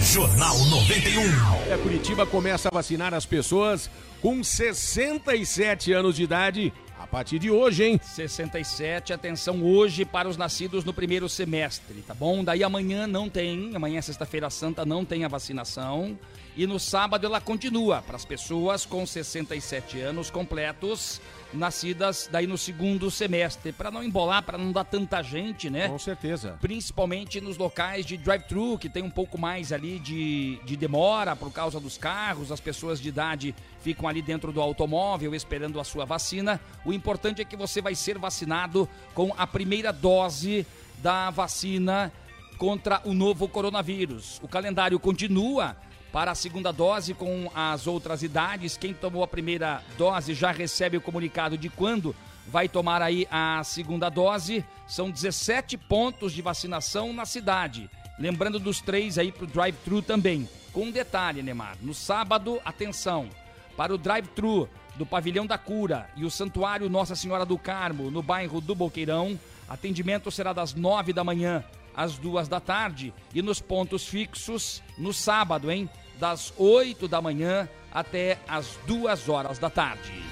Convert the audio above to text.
Jornal 91. É, Curitiba começa a vacinar as pessoas com 67 anos de idade a partir de hoje, hein? 67, atenção hoje para os nascidos no primeiro semestre, tá bom? Daí amanhã não tem, amanhã sexta-feira santa não tem a vacinação. E no sábado ela continua para as pessoas com 67 anos completos, nascidas daí no segundo semestre, para não embolar, para não dar tanta gente, né? Com certeza. Principalmente nos locais de drive-thru, que tem um pouco mais ali de, de demora por causa dos carros, as pessoas de idade ficam ali dentro do automóvel esperando a sua vacina. O importante é que você vai ser vacinado com a primeira dose da vacina contra o novo coronavírus. O calendário continua para a segunda dose com as outras idades. Quem tomou a primeira dose já recebe o comunicado de quando vai tomar aí a segunda dose. São 17 pontos de vacinação na cidade. Lembrando dos três aí para o drive-thru também. Com um detalhe, Neymar. No sábado, atenção, para o drive-thru do Pavilhão da Cura e o Santuário Nossa Senhora do Carmo, no bairro do Boqueirão, atendimento será das nove da manhã às duas da tarde e nos pontos fixos no sábado, hein? Das oito da manhã até as duas horas da tarde.